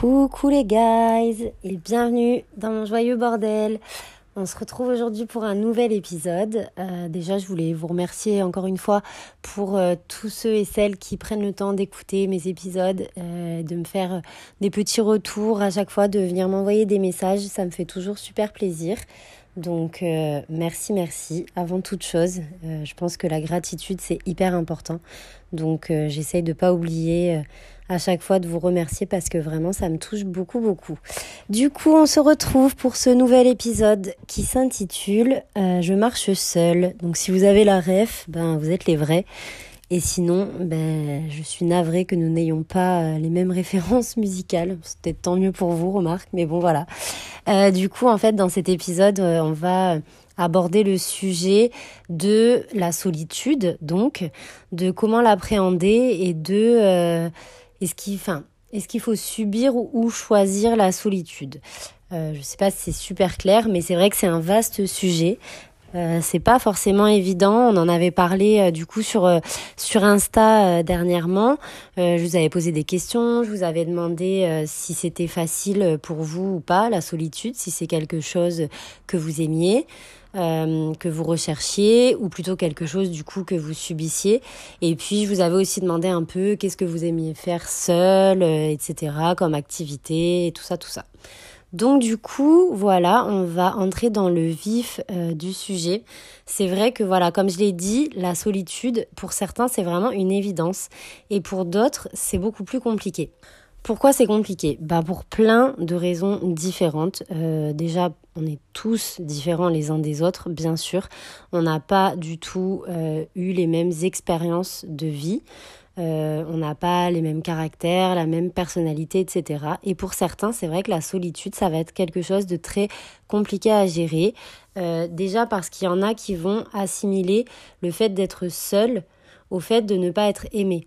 Coucou les guys et bienvenue dans mon joyeux bordel. On se retrouve aujourd'hui pour un nouvel épisode. Euh, déjà, je voulais vous remercier encore une fois pour euh, tous ceux et celles qui prennent le temps d'écouter mes épisodes, euh, de me faire des petits retours à chaque fois, de venir m'envoyer des messages. Ça me fait toujours super plaisir. Donc merci, merci. Avant toute chose, je pense que la gratitude c'est hyper important. Donc j'essaye de pas oublier à chaque fois de vous remercier parce que vraiment ça me touche beaucoup beaucoup. Du coup, on se retrouve pour ce nouvel épisode qui s'intitule euh, Je marche seule. Donc si vous avez la ref, ben vous êtes les vrais. Et sinon, ben, je suis navrée que nous n'ayons pas euh, les mêmes références musicales. Peut-être tant mieux pour vous, remarque, mais bon voilà. Euh, du coup, en fait, dans cet épisode, on va aborder le sujet de la solitude, donc, de comment l'appréhender et de est-ce qu'il, faut subir ou choisir la solitude? Euh, Je ne sais pas si c'est super clair, mais c'est vrai que c'est un vaste sujet. Euh, c'est pas forcément évident. On en avait parlé euh, du coup sur euh, sur Insta dernièrement. je vous avais posé des questions. Je vous avais demandé si c'était facile pour vous ou pas la solitude, si c'est quelque chose que vous aimiez. Euh, que vous recherchiez ou plutôt quelque chose du coup que vous subissiez. Et puis je vous avais aussi demandé un peu qu'est-ce que vous aimiez faire seul, euh, etc. comme activité et tout ça, tout ça. Donc du coup, voilà, on va entrer dans le vif euh, du sujet. C'est vrai que voilà, comme je l'ai dit, la solitude, pour certains, c'est vraiment une évidence. Et pour d'autres, c'est beaucoup plus compliqué. Pourquoi c'est compliqué? Bah Pour plein de raisons différentes. Euh, déjà, on est tous différents les uns des autres, bien sûr. On n'a pas du tout euh, eu les mêmes expériences de vie. Euh, on n'a pas les mêmes caractères, la même personnalité, etc. Et pour certains, c'est vrai que la solitude, ça va être quelque chose de très compliqué à gérer. déjà parce qu'il y en a qui vont assimiler le fait d'être seul au fait de ne pas être aimé.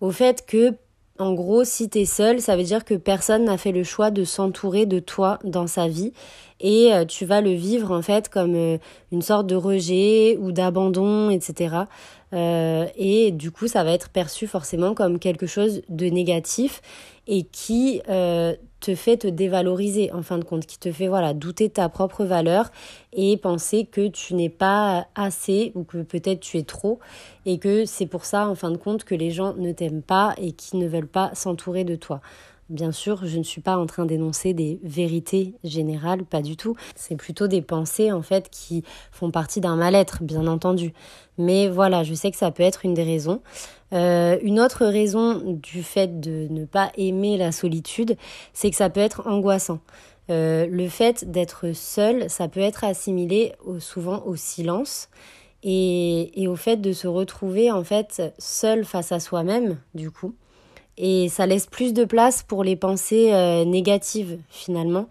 Au fait que en gros, si tu es seul, ça veut dire que personne n'a fait le choix de s'entourer de toi dans sa vie et euh, tu vas le vivre en fait comme euh, une sorte de rejet ou d'abandon, etc. Euh, et du coup, ça va être perçu forcément comme quelque chose de négatif et qui te fait te dévaloriser en fin de compte, qui te fait voilà douter de ta propre valeur et penser que tu n'es pas assez ou que peut-être tu es trop et que c'est pour ça en fin de compte que les gens ne t'aiment pas et qui ne veulent pas s'entourer de toi. Bien sûr, je ne suis pas en train d'énoncer des vérités générales, pas du tout. C'est plutôt des pensées en fait qui font partie d'un mal-être, bien entendu. Mais voilà, je sais que ça peut être une des raisons. Euh, une autre raison du fait de ne pas aimer la solitude, c'est que ça peut être angoissant. Euh, le fait d'être seul, ça peut être assimilé souvent au silence et, au fait de se retrouver en fait seul face à soi-même, du coup et ça laisse plus de place pour les pensées euh, négatives finalement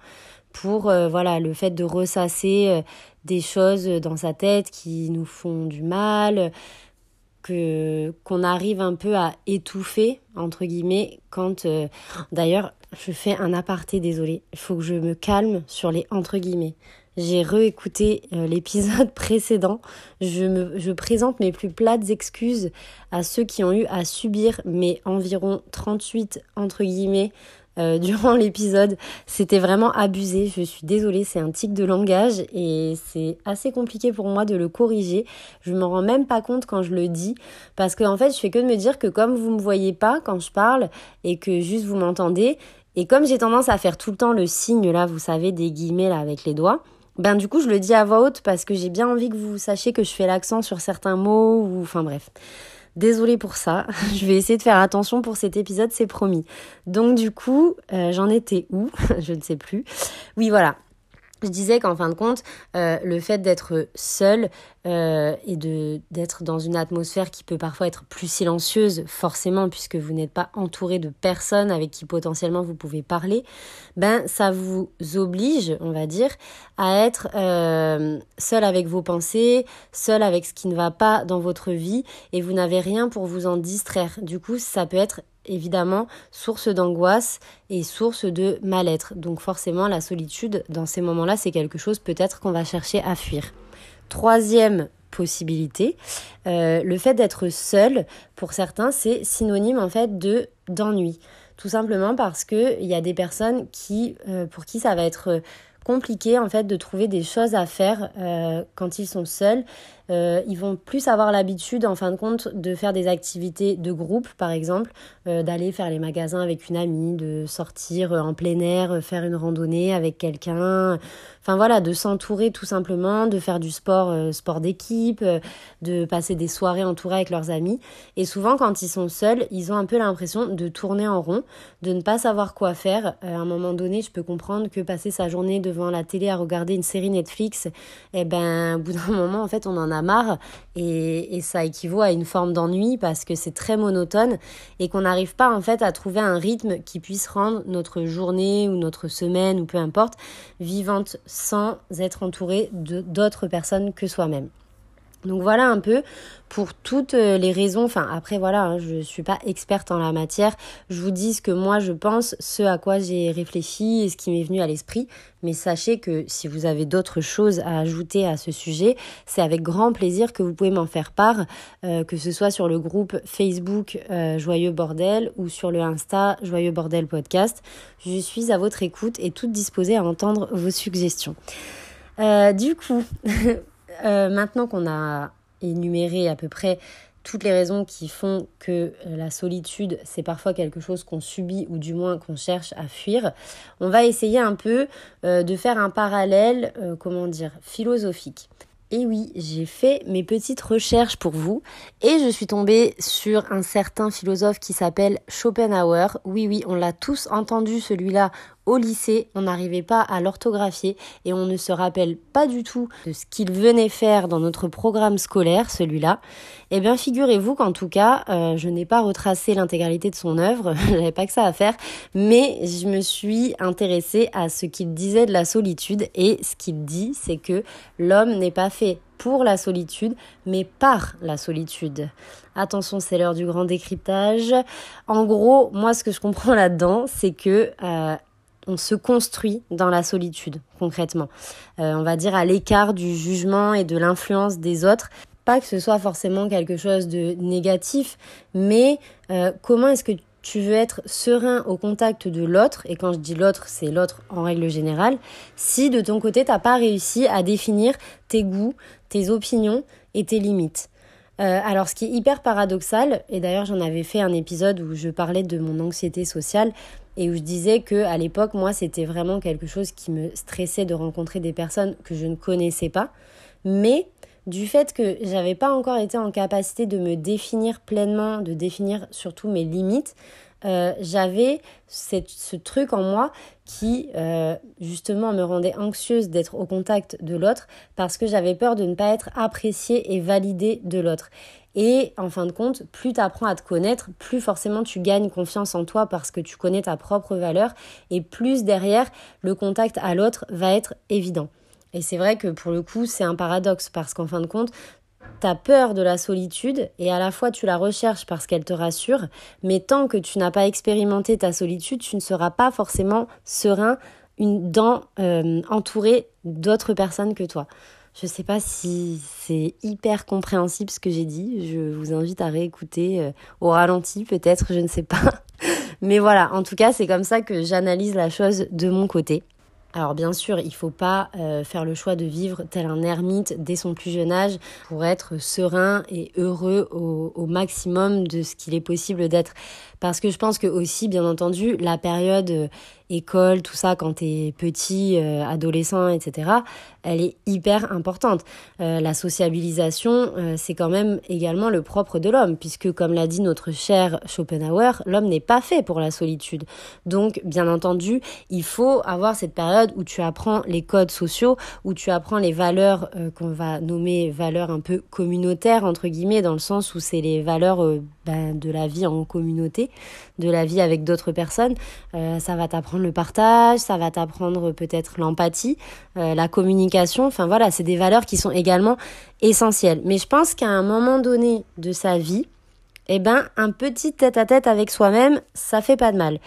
pour voilà le fait de ressasser des choses dans sa tête qui nous font du mal qu'on arrive un peu à étouffer entre guillemets quand d'ailleurs je fais un aparté désolé il faut que je me calme sur les entre guillemets j'ai réécouté euh, l'épisode précédent. Je, me, je présente mes plus plates excuses à ceux qui ont eu à subir mes environ 38 entre guillemets euh, durant l'épisode. C'était vraiment abusé. Je suis désolée, c'est un tic de langage et c'est assez compliqué pour moi de le corriger. Je me rends même pas compte quand je le dis parce qu'en en fait, je fais que de me dire que comme vous me voyez pas quand je parle et que juste vous m'entendez et comme j'ai tendance à faire tout le temps le signe là, vous savez, des guillemets là avec les doigts, ben du coup je le dis à voix haute parce que j'ai bien envie que vous sachiez que je fais l'accent sur certains mots ou enfin bref. Désolée pour ça, je vais essayer de faire attention pour cet épisode, c'est promis. Donc du coup, euh, j'en étais où? Je ne sais plus. Oui voilà, je disais qu'en fin de compte, euh, le fait d'être seul euh, et de d'être dans une atmosphère qui peut parfois être plus silencieuse, forcément, puisque vous n'êtes pas entouré de personnes avec qui potentiellement vous pouvez parler, ben ça vous oblige, on va dire, à être euh, seul avec vos pensées, seul avec ce qui ne va pas dans votre vie, et vous n'avez rien pour vous en distraire. Du coup, ça peut être évidemment source d'angoisse et source de mal-être. Donc forcément, la solitude, dans ces moments-là, c'est quelque chose peut-être qu'on va chercher à fuir. Troisième possibilité, euh, le fait d'être seul, pour certains, c'est synonyme en fait de d'ennui. tout simplement parce que il y a des personnes qui, pour qui ça va être compliqué en fait de trouver des choses à faire quand ils sont seuls euh, ils vont plus avoir l'habitude, en fin de compte, de faire des activités de groupe, par exemple, euh, d'aller faire les magasins avec une amie, de sortir euh, en plein air, faire une randonnée avec quelqu'un. Enfin voilà, de s'entourer tout simplement, de faire du sport, sport d'équipe, de passer des soirées entourées avec leurs amis. Et souvent, quand ils sont seuls, ils ont un peu l'impression de tourner en rond, de ne pas savoir quoi faire. à un moment donné, je peux comprendre que passer sa journée devant la télé à regarder une série Netflix, eh ben, au bout d'un moment, en fait, on en a marre et, ça équivaut à une forme d'ennui parce que c'est très monotone et qu'on n'arrive pas en fait à trouver un rythme qui puisse rendre notre journée ou notre semaine ou peu importe vivante sans être entouré d'autres personnes que soi-même. Donc voilà un peu pour toutes euh, les raisons. Enfin après voilà, hein, je suis pas experte en la matière. Je vous dis ce que moi je pense, ce à quoi j'ai réfléchi ce qui m'est venu à l'esprit. Mais sachez que si vous avez d'autres choses à ajouter à ce sujet, c'est avec grand plaisir que vous pouvez m'en faire part, euh, que ce soit sur le groupe Facebook euh, Joyeux Bordel ou sur le Insta Joyeux Bordel Podcast. Je suis à votre écoute et toute disposée à entendre vos suggestions. du coup, Euh, maintenant qu'on a énuméré à peu près toutes les raisons qui font que euh, la solitude, c'est parfois quelque chose qu'on subit ou du moins qu'on cherche à fuir, on va essayer un peu euh, de faire un parallèle, comment dire, philosophique. Et oui, j'ai fait mes petites recherches pour vous et je suis tombée sur un certain philosophe qui s'appelle Schopenhauer. Oui, oui, on l'a tous entendu celui-là au lycée, on n'arrivait pas à l'orthographier et on ne se rappelle pas du tout de ce qu'il venait faire dans notre programme scolaire, celui-là. Eh bien, figurez-vous qu'en tout cas, euh, je n'ai pas retracé l'intégralité de son œuvre, j'avais pas que ça à faire, mais je me suis intéressée à ce qu'il disait de la solitude et ce qu'il dit, c'est que l'homme n'est pas fait pour la solitude, mais par la solitude. Attention, c'est l'heure du grand décryptage. En gros, moi, ce que je comprends là-dedans, c'est que euh, on se construit dans la solitude, concrètement. Euh, on va dire à l'écart du jugement et de l'influence des autres. Pas que ce soit forcément quelque chose de négatif, mais euh, comment est-ce que tu veux être serein au contact de l'autre, et quand je dis l'autre, c'est l'autre en règle générale, si de ton côté, t'as pas réussi à définir tes goûts, tes opinions et tes limites. Euh, alors, ce qui est hyper paradoxal, et d'ailleurs j'en avais fait un épisode où je parlais de mon anxiété sociale, et où je disais que à l'époque moi c'était vraiment quelque chose qui me stressait de rencontrer des personnes que je ne connaissais pas mais du fait que j'avais pas encore été en capacité de me définir pleinement, de définir surtout mes limites, euh, j'avais ce truc en moi qui euh, justement me rendait anxieuse d'être au contact de l'autre parce que j'avais peur de ne pas être appréciée et validée de l'autre. Et en fin de compte, plus tu apprends à te connaître, plus forcément tu gagnes confiance en toi parce que tu connais ta propre valeur et plus derrière le contact à l'autre va être évident. Et c'est vrai que pour le coup, c'est un paradoxe parce qu'en fin de compte, tu as peur de la solitude et à la fois tu la recherches parce qu'elle te rassure, mais tant que tu n'as pas expérimenté ta solitude, tu ne seras pas forcément serein dans, euh, entouré d'autres personnes que toi. Je ne sais pas si c'est hyper compréhensible ce que j'ai dit. Je vous invite à réécouter euh, au ralenti peut-être, je ne sais pas. Mais voilà, en tout cas, c'est comme ça que j'analyse la chose de mon côté. Alors bien sûr, il ne faut pas euh, faire le choix de vivre tel un ermite dès son plus jeune âge pour être serein et heureux au, maximum de ce qu'il est possible d'être. Parce que je pense que aussi, bien entendu, la période euh, école, tout ça, quand t'es petit, euh, adolescent, etc., elle est hyper importante. Euh, la sociabilisation, c'est quand même également le propre de l'homme, puisque comme l'a dit notre cher Schopenhauer, l'homme n'est pas fait pour la solitude. Donc, bien entendu, il faut avoir cette période où tu apprends les codes sociaux, où tu apprends les valeurs qu'on va nommer valeurs un peu communautaires, entre guillemets, dans le sens où c'est les valeurs ben, de la vie en communauté de la vie avec d'autres personnes. Euh, ça va t'apprendre le partage, ça va t'apprendre peut-être l'empathie, euh, la communication. Enfin voilà, c'est des valeurs qui sont également essentielles. Mais je pense qu'à un moment donné de sa vie, eh ben, un petit tête-à-tête avec soi-même, ça fait pas de mal.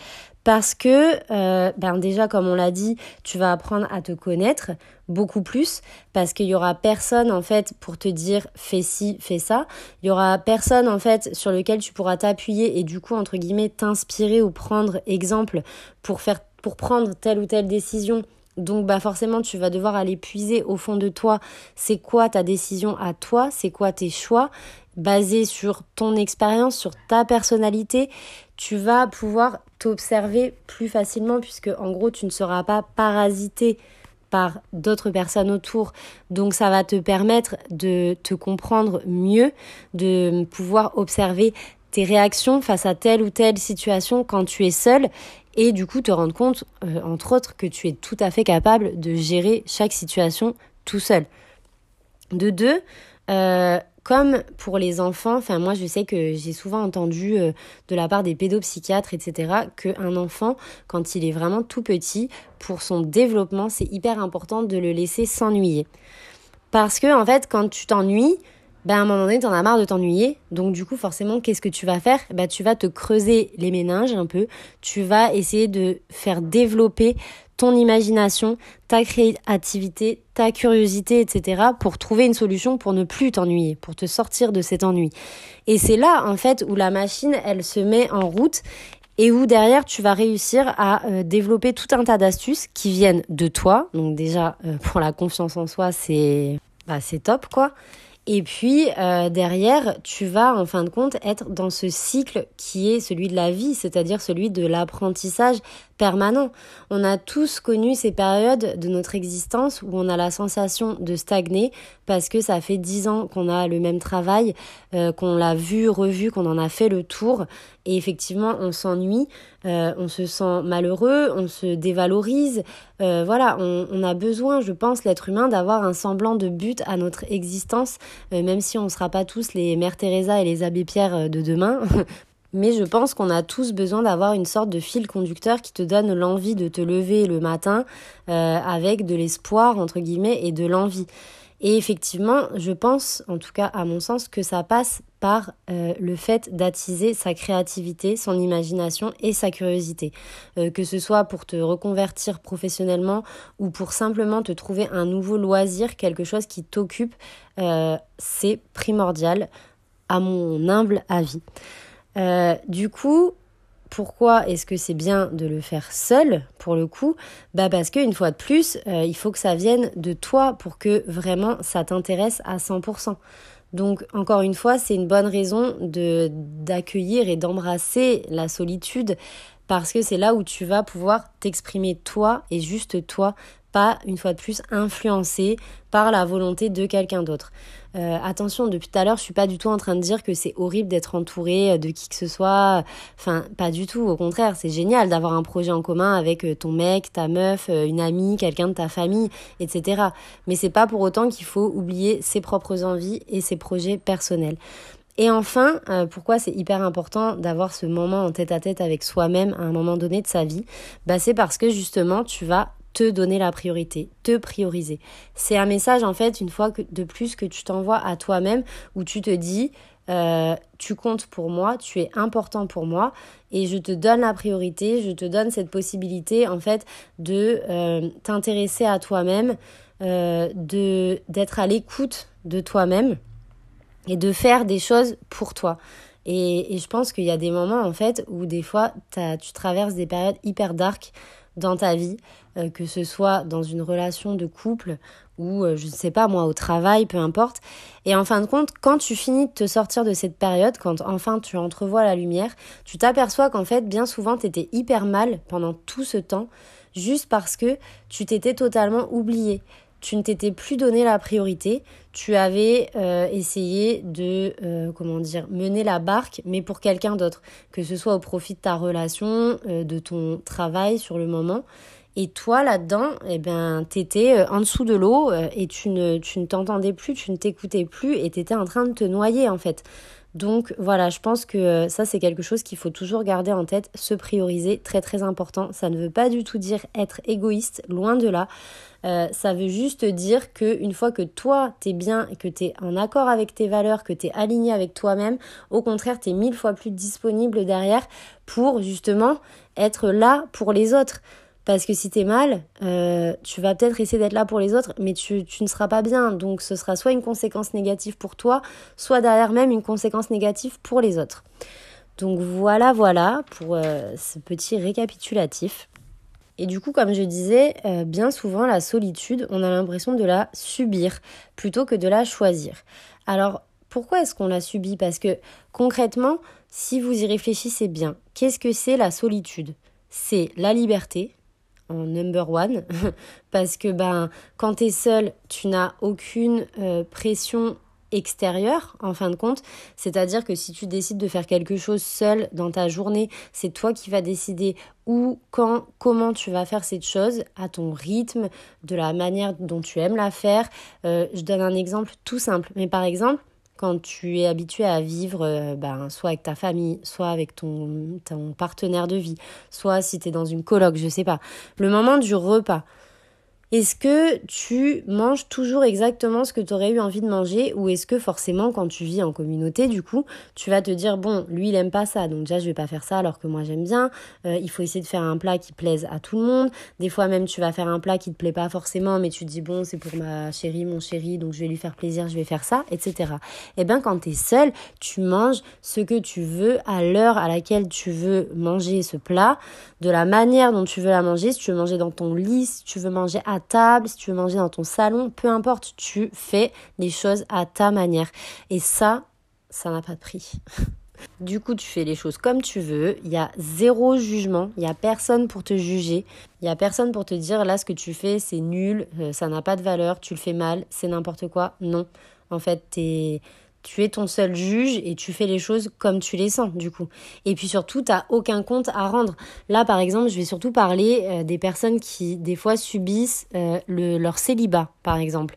Parce que, euh, ben déjà, comme on l'a dit, tu vas apprendre à te connaître beaucoup plus parce qu'il y aura personne en fait pour te dire fais ci, fais ça. Il y aura personne en fait sur lequel tu pourras t'appuyer et du coup entre guillemets t'inspirer ou prendre exemple pour faire pour prendre telle ou telle décision. Donc bah forcément tu vas devoir aller puiser au fond de toi c'est quoi ta décision à toi, c'est quoi tes choix? Basé sur ton expérience, sur ta personnalité, tu vas pouvoir t'observer plus facilement puisque en gros tu ne seras pas parasité par d'autres personnes autour. Donc ça va te permettre de te comprendre mieux, de pouvoir observer tes réactions face à telle ou telle situation quand tu es seul et du coup te rendre compte, euh, entre autres, que tu es tout à fait capable de gérer chaque situation tout seul. De deux, euh, comme pour les enfants, enfin moi je sais que j'ai souvent entendu euh, de la part des pédopsychiatres, etc., qu'un enfant, quand il est vraiment tout petit, pour son développement, c'est hyper important de le laisser s'ennuyer. Parce que en fait, quand tu t'ennuies, ben à un moment donné, tu en as marre de t'ennuyer. Donc du coup, forcément, qu'est-ce que tu vas faire? Ben, Tu vas te creuser les méninges un peu. Tu vas essayer de faire développer ton imagination, ta créativité, ta curiosité, etc. pour trouver une solution pour ne plus t'ennuyer, pour te sortir de cet ennui. Et c'est là, en fait, où la machine, elle se met en route et où derrière tu vas réussir à euh, développer tout un tas d'astuces qui viennent de toi. Donc déjà, euh, pour la confiance en soi, c'est bah, c'est top, quoi. Et puis euh, derrière, tu vas en fin de compte être dans ce cycle qui est celui de la vie, c'est-à-dire celui de l'apprentissage permanent. On a tous connu ces périodes de notre existence où on a la sensation de stagner parce que ça fait dix ans qu'on a le même travail, euh, qu'on l'a vu, revu, qu'on en a fait le tour. Et effectivement, on s'ennuie, euh, on se sent malheureux, on se dévalorise. Euh, voilà, on, on, a besoin, je pense, l'être humain, d'avoir un semblant de but à notre existence, même si on ne sera pas tous les Mères Teresa et les Abbé Pierre de demain. Mais je pense qu'on a tous besoin d'avoir une sorte de fil conducteur qui te donne l'envie de te lever le matin euh, avec de l'espoir, entre guillemets, et de l'envie. Et effectivement, je pense, en tout cas à mon sens, que ça passe par euh, le fait d'attiser sa créativité, son imagination et sa curiosité. Euh, que ce soit pour te reconvertir professionnellement ou pour simplement te trouver un nouveau loisir, quelque chose qui t'occupe, c'est primordial à mon humble avis. Euh, du coup, pourquoi est-ce que c'est bien de le faire seul pour le coup? Bah parce qu'une fois de plus, euh, il faut que ça vienne de toi pour que vraiment ça t'intéresse à 100%. Donc encore une fois, c'est une bonne raison d'accueillir et d'embrasser la solitude parce que c'est là où tu vas pouvoir t'exprimer toi et juste toi pas, une fois de plus, influencé par la volonté de quelqu'un d'autre. Euh, attention, depuis tout à l'heure, je suis pas du tout en train de dire que c'est horrible d'être entouré de qui que ce soit. Enfin, pas du tout. Au contraire, c'est génial d'avoir un projet en commun avec euh, ton mec, ta meuf, euh, une amie, quelqu'un de ta famille, etc. Mais c'est pas pour autant qu'il faut oublier ses propres envies et ses projets personnels. Et enfin, pourquoi c'est hyper important d'avoir ce moment en tête à tête avec soi-même à un moment donné de sa vie? Bah, C'est parce que justement, tu vas te donner la priorité, te prioriser. C'est un message en fait une fois de plus que tu t'envoies à toi-même où tu te dis euh, tu comptes pour moi, tu es important pour moi et je te donne la priorité, je te donne cette possibilité en fait de euh, t'intéresser à toi-même, euh, d'être à l'écoute de toi-même et de faire des choses pour toi. Et, et je pense qu'il y a des moments en fait où des fois tu traverses des périodes hyper dark dans ta vie, euh, que ce soit dans une relation de couple ou, euh, je ne sais pas, moi, au travail, peu importe. Et en fin de compte, quand tu finis de te sortir de cette période, quand enfin tu entrevois la lumière, tu t'aperçois qu'en fait, bien souvent, tu étais hyper mal pendant tout ce temps, juste parce que tu t'étais totalement oublié tu ne t'étais plus donné la priorité, tu avais euh, essayé de euh, comment dire mener la barque mais pour quelqu'un d'autre, que ce soit au profit de ta relation, euh, de ton travail sur le moment. Et toi là-dedans, eh ben t'étais en dessous de l'eau et tu ne tu ne t'entendais plus, tu ne t'écoutais plus et t'étais en train de te noyer en fait. Donc voilà, je pense que euh, ça c'est quelque chose qu'il faut toujours garder en tête, se prioriser, très très important. Ça ne veut pas du tout dire être égoïste, loin de là. Euh, ça veut juste dire que une fois que toi t'es bien que t'es en accord avec tes valeurs, que t'es aligné avec toi-même, au contraire t'es mille fois plus disponible derrière pour justement être là pour les autres. Parce que si t'es mal, euh, tu vas peut-être essayer d'être là pour les autres, mais tu, ne seras pas bien. Donc ce sera soit une conséquence négative pour toi, soit derrière même une conséquence négative pour les autres. Donc voilà, voilà pour euh, ce petit récapitulatif. Et du coup, comme je disais, euh, bien souvent, la solitude, on a l'impression de la subir plutôt que de la choisir. Alors, pourquoi est-ce qu'on la subit? Parce que concrètement, si vous y réfléchissez bien, qu'est-ce que c'est la solitude? C'est la liberté, en number one. Parce que ben quand tu es seul, tu n'as aucune euh, pression extérieure en fin de compte, c'est-à-dire que si tu décides de faire quelque chose seul dans ta journée, c'est toi qui vas décider où, quand, comment tu vas faire cette chose à ton rythme, de la manière dont tu aimes la faire. Euh, je donne un exemple tout simple, mais par exemple, quand tu es habitué à vivre euh, ben, soit avec ta famille, soit avec ton, ton partenaire de vie, soit si tu es dans une coloc, je sais pas. Le moment du repas, est-ce que tu manges toujours exactement ce que tu aurais eu envie de manger ou est-ce que forcément quand tu vis en communauté du coup tu vas te dire bon lui il aime pas ça donc déjà je vais pas faire ça alors que moi j'aime bien. Euh, il faut essayer de faire un plat qui plaise à tout le monde. Des fois même tu vas faire un plat qui te plaît pas forcément mais tu te dis bon c'est pour ma chérie mon chéri donc je vais lui faire plaisir je vais faire ça etc et eh bien quand tu es seul tu manges ce que tu veux à l'heure à laquelle tu veux manger ce plat. De la manière dont tu veux la manger si tu veux manger dans ton lit si tu veux manger à table, si tu veux manger dans ton salon, peu importe, tu fais les choses à ta manière. Et ça, ça n'a pas de prix. Du coup, tu fais les choses comme tu veux. Il y a zéro jugement. Il y a personne pour te juger. Il y a personne pour te dire là ce que tu fais c'est nul, euh, ça n'a pas de valeur, tu le fais mal, c'est n'importe quoi. Non. En fait, t'es tu es ton seul juge et tu fais les choses comme tu les sens du coup. Et puis surtout, tu n'as aucun compte à rendre. Là, par exemple, je vais surtout parler euh, des personnes qui, des fois, subissent euh, le, leur célibat, par exemple.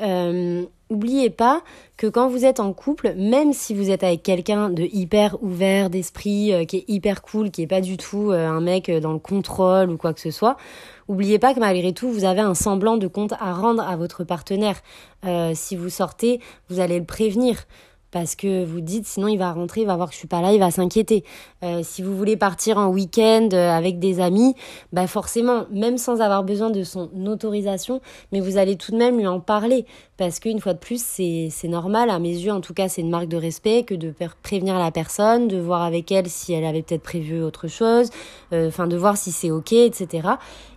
Euh, oubliez pas que quand vous êtes en couple, même si vous êtes avec quelqu'un de hyper ouvert d'esprit, euh, qui est hyper cool, qui est pas du tout euh, un mec dans le contrôle ou quoi que ce soit, oubliez pas que malgré tout, vous avez un semblant de compte à rendre à votre partenaire. si vous sortez, vous allez le prévenir parce que vous dites sinon il va rentrer, il va voir que je suis pas là, il va s'inquiéter. Euh, si vous voulez partir en week-end euh, avec des amis, bah forcément, même sans avoir besoin de son autorisation, mais vous allez tout de même lui en parler parce qu'une fois de plus, c'est normal à mes yeux, en tout cas, c'est une marque de respect que de prévenir la personne, de voir avec elle si elle avait peut-être prévu autre chose, euh, enfin de voir si c'est ok, etc.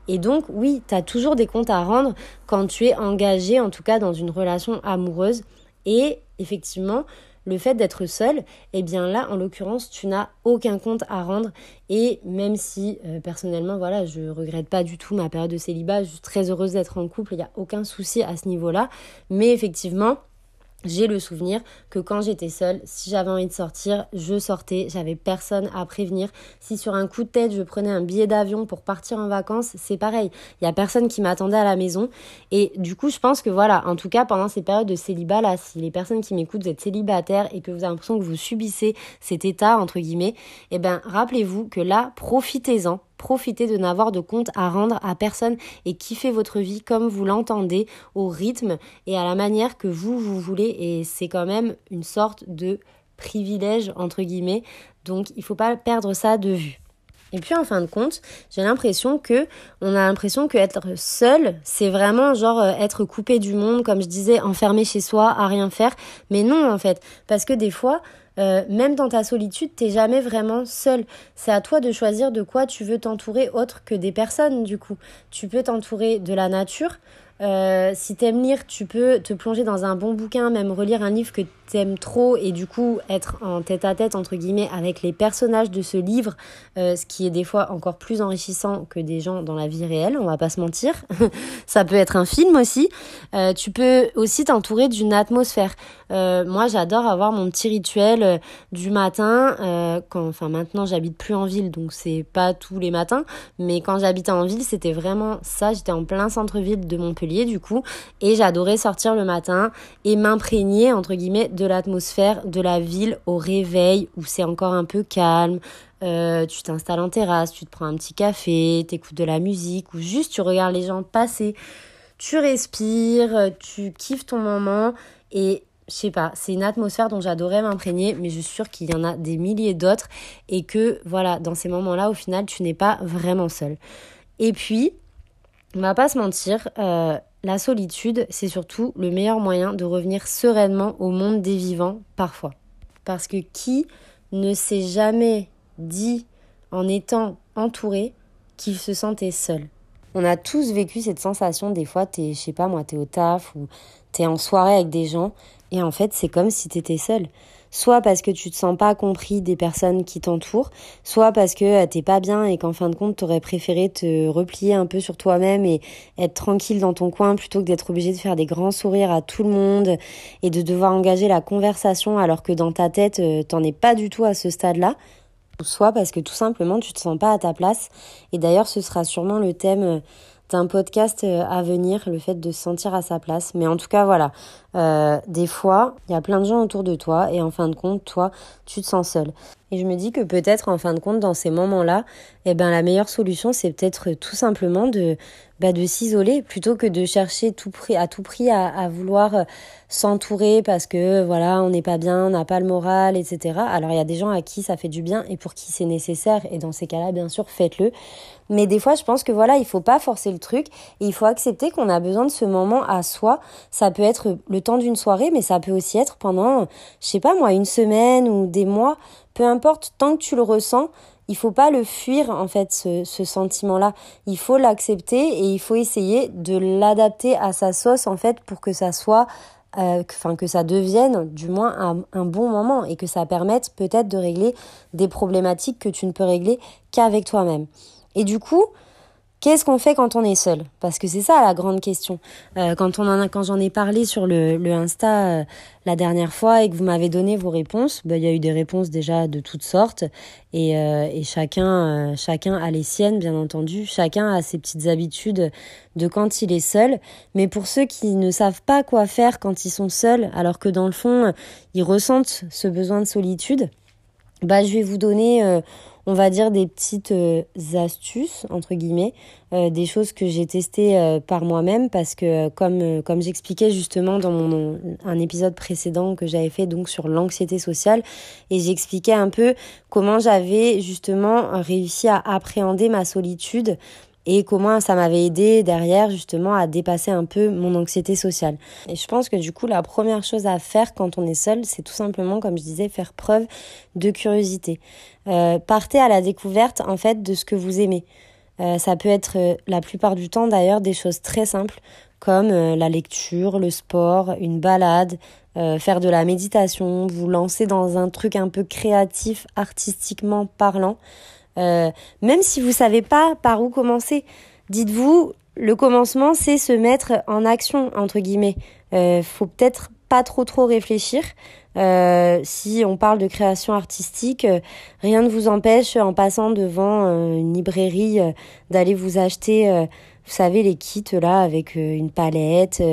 Et donc oui, tu as toujours des comptes à rendre quand tu es engagé, en tout cas dans une relation amoureuse. Et effectivement, le fait d'être seul, eh bien là, en l'occurrence, tu n'as aucun compte à rendre. Et même si, euh, personnellement, voilà, je regrette pas du tout ma période de célibat, je suis très heureuse d'être en couple, il n'y a aucun souci à ce niveau-là. Mais effectivement, j'ai le souvenir que quand j'étais seule, si j'avais envie de sortir, je sortais, j'avais personne à prévenir. Si sur un coup de tête, je prenais un billet d'avion pour partir en vacances, c'est pareil. Il y a personne qui m'attendait à la maison et du coup, je pense que voilà, en tout cas pendant ces périodes de célibat là, si les personnes qui m'écoutent vous êtes célibataires et que vous avez l'impression que vous subissez cet état entre guillemets, eh ben rappelez-vous que là, profitez-en profitez de n'avoir de compte à rendre à personne et kiffez votre vie comme vous l'entendez, au rythme et à la manière que vous, vous voulez. Et c'est quand même une sorte de privilège, entre guillemets. Donc il ne faut pas perdre ça de vue. Et puis en fin de compte, j'ai l'impression que on a l'impression que être seul, c'est vraiment genre euh, être coupé du monde, comme je disais, enfermé chez soi, à rien faire. Mais non en fait, parce que des fois, euh, même dans ta solitude, t'es jamais vraiment seul. C'est à toi de choisir de quoi tu veux t'entourer autre que des personnes, du coup. Tu peux t'entourer de la nature. Euh, si t'aimes lire, tu peux te plonger dans un bon bouquin, même relire un livre que t'aimes trop et du coup être en tête à tête entre guillemets avec les personnages de ce livre, euh, ce qui est des fois encore plus enrichissant que des gens dans la vie réelle, on va pas se mentir. Ça peut être un film aussi. Euh, tu peux aussi t'entourer d'une atmosphère. Euh, moi j'adore avoir mon petit rituel du matin. quand, enfin maintenant j'habite plus en ville donc c'est pas tous les matins, mais quand j'habitais en ville c'était vraiment ça. J'étais en plein centre-ville de Montpellier Du coup et j'adorais sortir le matin et m'imprégner entre guillemets de l'atmosphère de la ville au réveil où c'est encore un peu calme. Euh, tu t'installes en terrasse, tu te prends un petit café, t'écoutes de la musique ou juste tu regardes les gens passer, tu respires, tu kiffes ton moment et je sais pas, c'est une atmosphère dont j'adorais m'imprégner, mais je suis sûre qu'il y en a des milliers d'autres et que voilà, dans ces moments-là, au final, tu n'es pas vraiment seul. Et puis, on va pas se mentir, euh, la solitude, c'est surtout le meilleur moyen de revenir sereinement au monde des vivants parfois. Parce que qui ne s'est jamais dit en étant entouré qu'il se sentait seul? On a tous vécu cette sensation, des fois, t'es, je sais pas moi, t'es au taf ou t'es en soirée avec des gens et en fait, c'est comme si t'étais seul. Soit parce que tu te sens pas compris des personnes qui t'entourent, soit parce que euh, t'es pas bien et qu'en fin de compte, t'aurais préféré te replier un peu sur toi-même et être tranquille dans ton coin plutôt que d'être obligé de faire des grands sourires à tout le monde et de devoir engager la conversation alors que dans ta tête, euh, t'en es pas du tout à ce stade-là soit parce que tout simplement tu te sens pas à ta place. Et d'ailleurs, ce sera sûrement le thème euh, d'un podcast euh, à venir, le fait de se sentir à sa place. Mais en tout cas, voilà, euh, des fois, il y a plein de gens autour de toi et en fin de compte, toi, tu te sens seul. Et je me dis que peut-être, en fin de compte, dans ces moments-là, eh ben, la meilleure solution, c'est peut-être tout simplement de, bah, de s'isoler plutôt que de chercher tout prix, à tout prix à, vouloir euh, s'entourer parce que voilà, on n'est pas bien, on n'a pas le moral, etc. Alors il y a des gens à qui ça fait du bien et pour qui c'est nécessaire et dans ces cas-là, bien sûr, faites-le. Mais des fois, je pense que voilà, il faut pas forcer le truc il faut accepter qu'on a besoin de ce moment à soi. Ça peut être le temps d'une soirée, mais ça peut aussi être pendant, je sais pas moi, une semaine ou des mois. Peu importe, tant que tu le ressens, il faut pas le fuir en fait ce, ce sentiment-là. Il faut l'accepter et il faut essayer de l'adapter à sa sauce en fait pour que ça soit euh, enfin que ça devienne du moins un, bon moment et que ça permette peut-être de régler des problématiques que tu ne peux régler qu'avec toi-même. Et du coup, Qu'est-ce qu'on fait quand on est seul? Parce que c'est ça la grande question. Euh, quand on en a, quand j'en ai parlé sur le, le Insta euh, la dernière fois et que vous m'avez donné vos réponses, bah, il y a eu des réponses déjà de toutes sortes et, euh, et chacun chacun a les siennes bien entendu. Chacun a ses petites habitudes de quand il est seul. Mais pour ceux qui ne savent pas quoi faire quand ils sont seuls, alors que dans le fond ils ressentent ce besoin de solitude, bah je vais vous donner on va dire des petites euh, astuces entre guillemets, euh, des choses que j'ai testées euh, par moi-même parce que comme comme j'expliquais justement dans mon un épisode précédent que j'avais fait donc sur l'anxiété sociale et j'expliquais un peu comment j'avais justement réussi à appréhender ma solitude et comment ça m'avait aidé derrière justement à dépasser un peu mon anxiété sociale. Et je pense que du coup la première chose à faire quand on est seul, c'est tout simplement comme je disais faire preuve de curiosité. Euh, partez à la découverte en fait de ce que vous aimez. Euh, ça peut être euh, la plupart du temps d'ailleurs des choses très simples comme la lecture, le sport, une balade, faire de la méditation, vous lancer dans un truc un peu créatif, artistiquement parlant. Euh, même si vous savez pas par où commencer, dites-vous, le commencement, c'est se mettre en action, entre guillemets. Euh, faut peut-être pas trop trop réfléchir. Euh, si on parle de création artistique, euh, rien ne vous empêche en passant devant une librairie d'aller vous acheter, vous savez, les kits là avec une palette,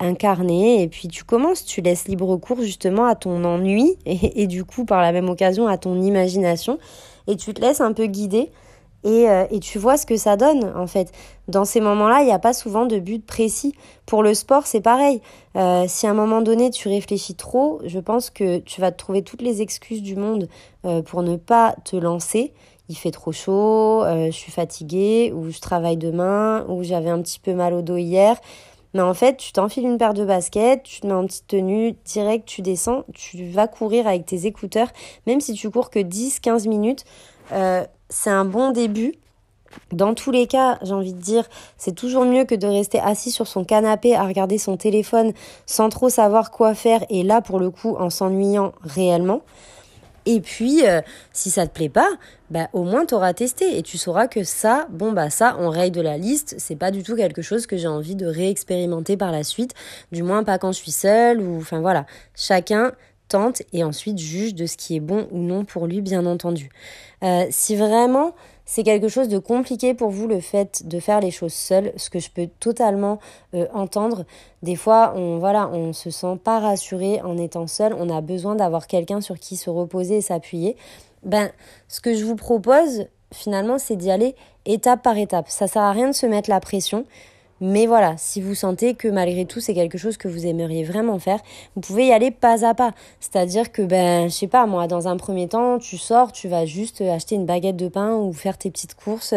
un carnet, et puis tu commences, tu laisses libre cours justement à ton ennui et du coup par la même occasion à ton imagination et tu te laisses un peu guider et, euh, et tu vois ce que ça donne en fait. Dans ces moments-là, il n'y a pas souvent de but précis. Pour le sport, c'est pareil. Euh, si à un moment donné tu réfléchis trop, je pense que tu vas te trouver toutes les excuses du monde euh, pour ne pas te lancer. Il fait trop chaud, je suis fatiguée, ou je travaille demain, ou j'avais un petit peu mal au dos hier. Mais en fait, tu t'enfiles une paire de baskets, tu te mets en petite tenue, direct, tu descends, tu vas courir avec tes écouteurs, même si tu cours que 10-15 minutes, euh, c'est un bon début. Dans tous les cas, j'ai envie de dire, c'est toujours mieux que de rester assis sur son canapé à regarder son téléphone sans trop savoir quoi faire et là, pour le coup, en s'ennuyant réellement. Et puis, euh, si ça te plaît pas, bah au moins t'auras testé et tu sauras que ça, bon bah ça, on raye de la liste. C'est pas du tout quelque chose que j'ai envie de réexpérimenter par la suite. Du moins pas quand je suis seule ou, enfin voilà. Chacun tente et ensuite juge de ce qui est bon ou non pour lui, bien entendu. Euh, si vraiment c'est quelque chose de compliqué pour vous le fait de faire les choses seul, ce que je peux totalement euh, entendre. Des fois, on voilà, on se sent pas rassuré en étant seul, on a besoin d'avoir quelqu'un sur qui se reposer et s'appuyer. Ben, ce que je vous propose finalement, c'est d'y aller étape par étape. Ça sert à rien de se mettre la pression. Mais voilà, si vous sentez que malgré tout c'est quelque chose que vous aimeriez vraiment faire, vous pouvez y aller pas à pas. C'est-à-dire que ben je sais pas moi, dans un premier temps, tu sors, tu vas juste acheter une baguette de pain ou faire tes petites courses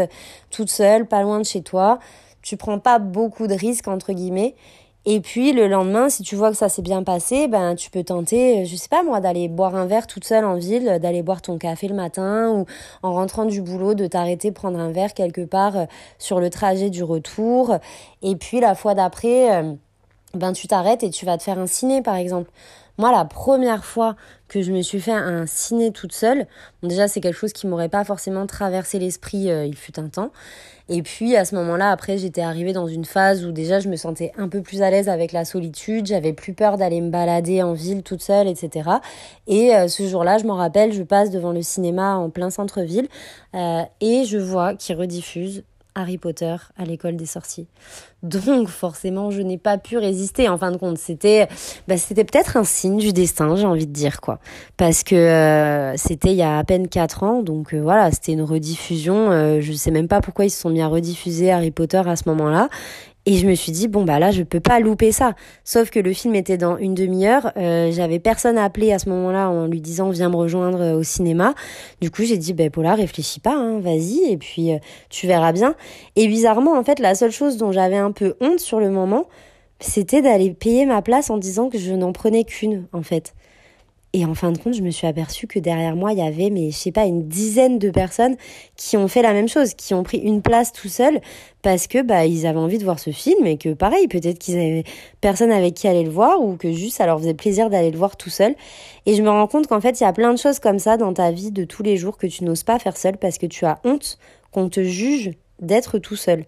toute seule, pas loin de chez toi. Tu prends pas beaucoup de risques entre guillemets et puis le lendemain, si tu vois que ça s'est bien passé, ben tu peux tenter, je sais pas moi, d'aller boire un verre toute seule en ville, d'aller boire ton café le matin ou en rentrant du boulot de t'arrêter prendre un verre quelque part euh, sur le trajet du retour. Et puis la fois d'après, euh, ben tu t'arrêtes et tu vas te faire un ciné par exemple. Moi, la première fois que je me suis fait un ciné toute seule, déjà c'est quelque chose qui m'aurait pas forcément traversé l'esprit euh, il fut un temps. Et puis à ce moment-là, après, j'étais arrivée dans une phase où déjà je me sentais un peu plus à l'aise avec la solitude, j'avais plus peur d'aller me balader en ville toute seule, etc. Et euh, ce jour-là, je m'en rappelle, je passe devant le cinéma en plein centre-ville euh, et je vois qu'ils rediffusent Harry Potter à l'école des sorciers. Donc forcément, je n'ai pas pu résister. En fin de compte, c'était bah, c'était peut-être un signe du destin, j'ai envie de dire quoi. Parce que euh, c'était il y a à peine 4 ans, donc euh, voilà, c'était une rediffusion. Euh, je sais même pas pourquoi ils se sont mis à rediffuser Harry Potter à ce moment-là. Et je me suis dit, bon, bah là, je peux pas louper ça. Sauf que le film était dans une demi-heure. Euh, J'avais personne à appeler à ce moment-là en lui disant, viens me rejoindre euh, au cinéma. Du coup, j'ai dit, ben, Paula, réfléchis pas, hein, vas-y, et puis euh, tu verras bien. Et bizarrement, en fait, la seule chose dont j'avais un peu honte sur le moment, c'était d'aller payer ma place en disant que je n'en prenais qu'une, en fait. Et en fin de compte, je me suis aperçue que derrière moi, il y avait, mais je sais pas, une dizaine de personnes qui ont fait la même chose, qui ont pris une place tout seul parce que bah ils avaient envie de voir ce film et que pareil, peut-être qu'ils avaient personne avec qui aller le voir ou que juste ça leur faisait plaisir d'aller le voir tout seul. Et je me rends compte qu'en fait, il y a plein de choses comme ça dans ta vie de tous les jours que tu n'oses pas faire seul parce que tu as honte qu'on te juge d'être tout seul.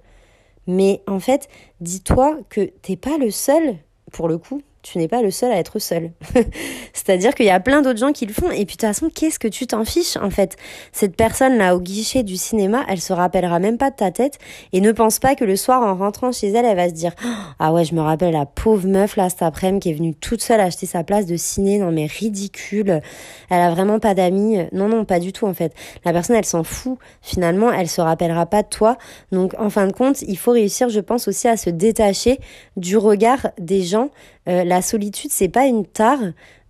Mais en fait, dis-toi que t'es pas le seul, pour le coup, tu n'es pas le seul à être seul. C'est-à-dire qu'il y a plein d'autres gens qui le font. Et puis de toute façon, qu'est-ce que tu t'en fiches en fait? Cette personne-là au guichet du cinéma, elle se rappellera même pas de ta tête et ne pense pas que le soir en rentrant chez elle, elle va se dire ah ouais, je me rappelle la pauvre meuf là cet après-midi qui est venue toute seule acheter sa place de ciné. Non mais ridicule. Elle a vraiment pas d'amis. Non non, pas du tout en fait. La personne, elle s'en fout. Finalement, elle se rappellera pas de toi. Donc en fin de compte, il faut réussir, je pense aussi à se détacher du regard des gens euh, la solitude, c'est pas une tare.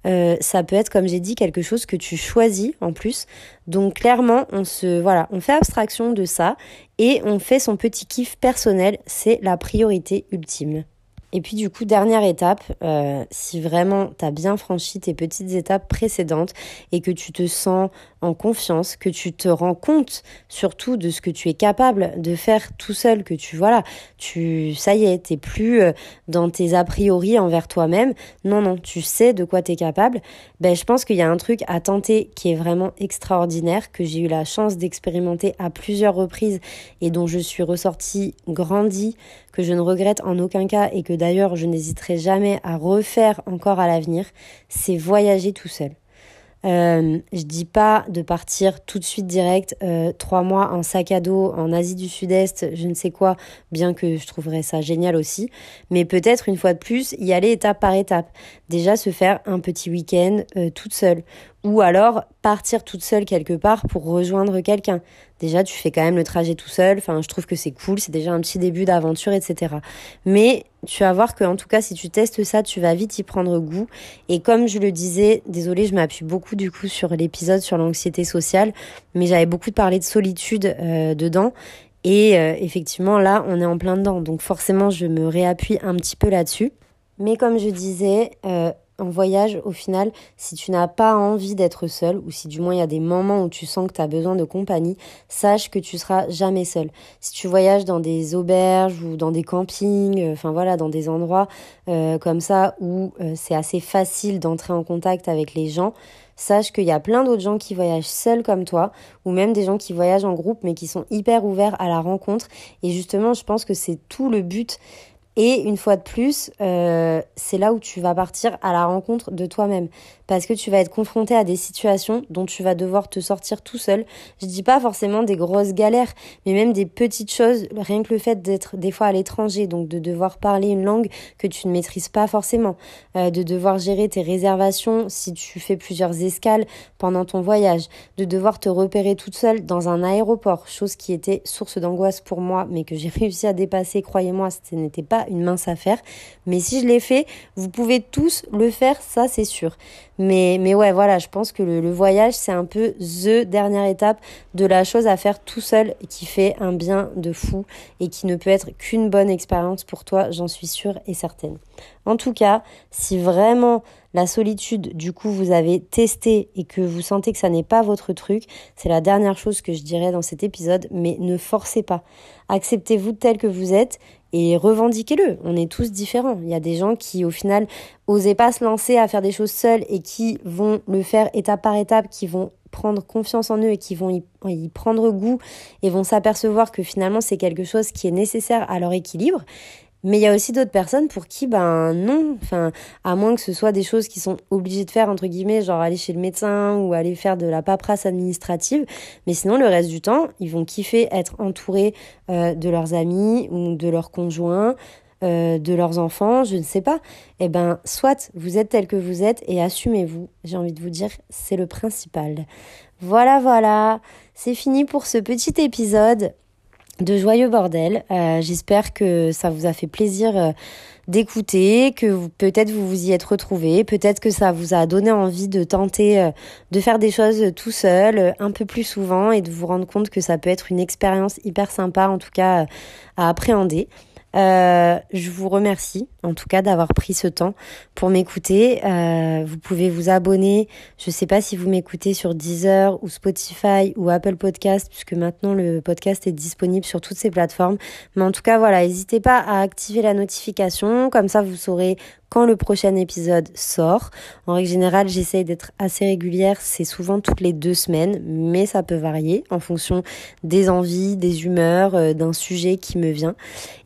Euh, ça peut être, comme j'ai dit, quelque chose que tu choisis en plus. Donc clairement, on se, voilà, on fait abstraction de ça et on fait son petit kiff personnel. C'est la priorité ultime. Et puis du coup, dernière étape, euh, si vraiment tu as bien franchi tes petites étapes précédentes et que tu te sens en confiance, que tu te rends compte surtout de ce que tu es capable de faire tout seul, que tu voilà, tu ça y est, t'es plus euh, dans tes a priori envers toi-même. Non non, tu sais de quoi tu es capable. Ben je pense qu'il y a un truc à tenter qui est vraiment extraordinaire que j'ai eu la chance d'expérimenter à plusieurs reprises et dont je suis ressortie grandie, que je ne regrette en aucun cas et que d'ailleurs je n'hésiterai jamais à refaire encore à l'avenir, c'est voyager tout seul. Euh, je dis pas de partir tout de suite direct, euh, trois mois en sac à dos en Asie du Sud-Est, je ne sais quoi, bien que je trouverais ça génial aussi. Mais peut-être une fois de plus, y aller étape par étape. Déjà se faire un petit week-end euh, toute seule ou alors partir toute seule quelque part pour rejoindre quelqu'un. Déjà, tu fais quand même le trajet tout seul. Enfin, je trouve que c'est cool. C'est déjà un petit début d'aventure, etc. Mais tu vas voir que, en tout cas, si tu testes ça, tu vas vite y prendre goût. Et comme je le disais, désolé, je m'appuie beaucoup du coup sur l'épisode sur l'anxiété sociale, mais j'avais beaucoup parlé de solitude euh, dedans. Et euh, effectivement, là, on est en plein dedans. Donc forcément, je me réappuie un petit peu là-dessus. Mais comme je disais, euh, en voyage, au final, si tu n'as pas envie d'être seul, ou si du moins il y a des moments où tu sens que tu as besoin de compagnie, sache que tu seras jamais seul. Si tu voyages dans des auberges ou dans des campings, euh, enfin voilà, dans des endroits euh, comme ça où euh, c'est assez facile d'entrer en contact avec les gens, sache qu'il y a plein d'autres gens qui voyagent seuls comme toi, ou même des gens qui voyagent en groupe mais qui sont hyper ouverts à la rencontre. Et justement, je pense que c'est tout le but Et une fois de plus, euh, c'est là où tu vas partir à la rencontre de toi-même. Parce que tu vas être confronté à des situations dont tu vas devoir te sortir tout seul. Je dis pas forcément des grosses galères, mais même des petites choses. Rien que le fait d'être des fois à l'étranger, donc de devoir parler une langue que tu ne maîtrises pas forcément, euh, de devoir gérer tes réservations si tu fais plusieurs escales pendant ton voyage, de devoir te repérer toute seule dans un aéroport, chose qui était source d'angoisse pour moi, mais que j'ai réussi à dépasser. Croyez-moi, ce n'était pas une mince affaire. Mais si je l'ai fait, vous pouvez tous le faire, ça c'est sûr. Mais, mais ouais, voilà, je pense que le, le voyage, c'est un peu the dernière étape de la chose à faire tout seul qui fait un bien de fou et qui ne peut être qu'une bonne expérience pour toi, j'en suis sûre et certaine. En tout cas, si vraiment la solitude, du coup, vous avez testé et que vous sentez que ça n'est pas votre truc, c'est la dernière chose que je dirais dans cet épisode, mais ne forcez pas. Acceptez-vous tel que vous êtes et revendiquez-le. On est tous différents. Il y a des gens qui, au final, osaient pas se lancer à faire des choses seuls et qui vont le faire étape par étape, qui vont prendre confiance en eux et qui vont y, y prendre goût et vont s'apercevoir que finalement c'est quelque chose qui est nécessaire à leur équilibre. Mais il y a aussi d'autres personnes pour qui, ben non, enfin, à moins que ce soit des choses qui sont obligées de faire, entre guillemets, genre aller chez le médecin ou aller faire de la paperasse administrative. Mais sinon, le reste du temps, ils vont kiffer être entourés euh, de leurs amis ou de leurs conjoints, euh, de leurs enfants, je ne sais pas. Eh ben, soit vous êtes tel que vous êtes et assumez-vous. J'ai envie de vous dire, c'est le principal. Voilà, voilà. C'est fini pour ce petit épisode de joyeux bordel. Euh, J'espère que ça vous a fait plaisir euh, d'écouter, que peut-être vous vous y êtes retrouvé, peut-être que ça vous a donné envie de tenter euh, de faire des choses tout seul, un peu plus souvent, et de vous rendre compte que ça peut être une expérience hyper sympa, en tout cas à appréhender. Je vous remercie en tout cas d'avoir pris ce temps pour m'écouter. Euh, vous pouvez vous abonner. Je ne sais pas si vous m'écoutez sur Deezer ou Spotify ou Apple Podcast puisque maintenant le podcast est disponible sur toutes ces plateformes. Mais en tout cas voilà, n'hésitez pas à activer la notification. Comme ça vous saurez quand le prochain épisode sort. En règle générale, j'essaye d'être assez régulière, c'est souvent toutes les deux semaines, mais ça peut varier en fonction des envies, des humeurs, euh, d'un sujet qui me vient.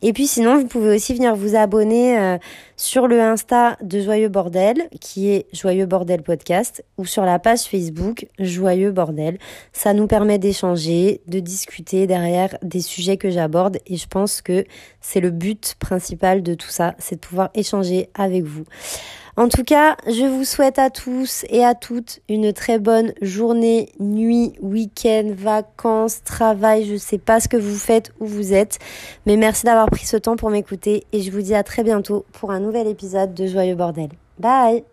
Et puis sinon, vous pouvez aussi venir vous abonner euh, sur le Insta de Joyeux Bordel, qui est Joyeux Bordel Podcast, ou sur la page Facebook Joyeux Bordel. Ça nous permet d'échanger, de discuter derrière des sujets que j'aborde, et je pense que c'est le but principal de tout ça, c'est de pouvoir échanger avec vous. En tout cas, je vous souhaite à tous et à toutes une très bonne journée, nuit, week-end, vacances, travail. Je sais pas ce que vous faites, où vous êtes, mais merci d'avoir pris ce temps pour m'écouter et je vous dis à très bientôt pour un nouvel épisode de Joyeux Bordel. Bye!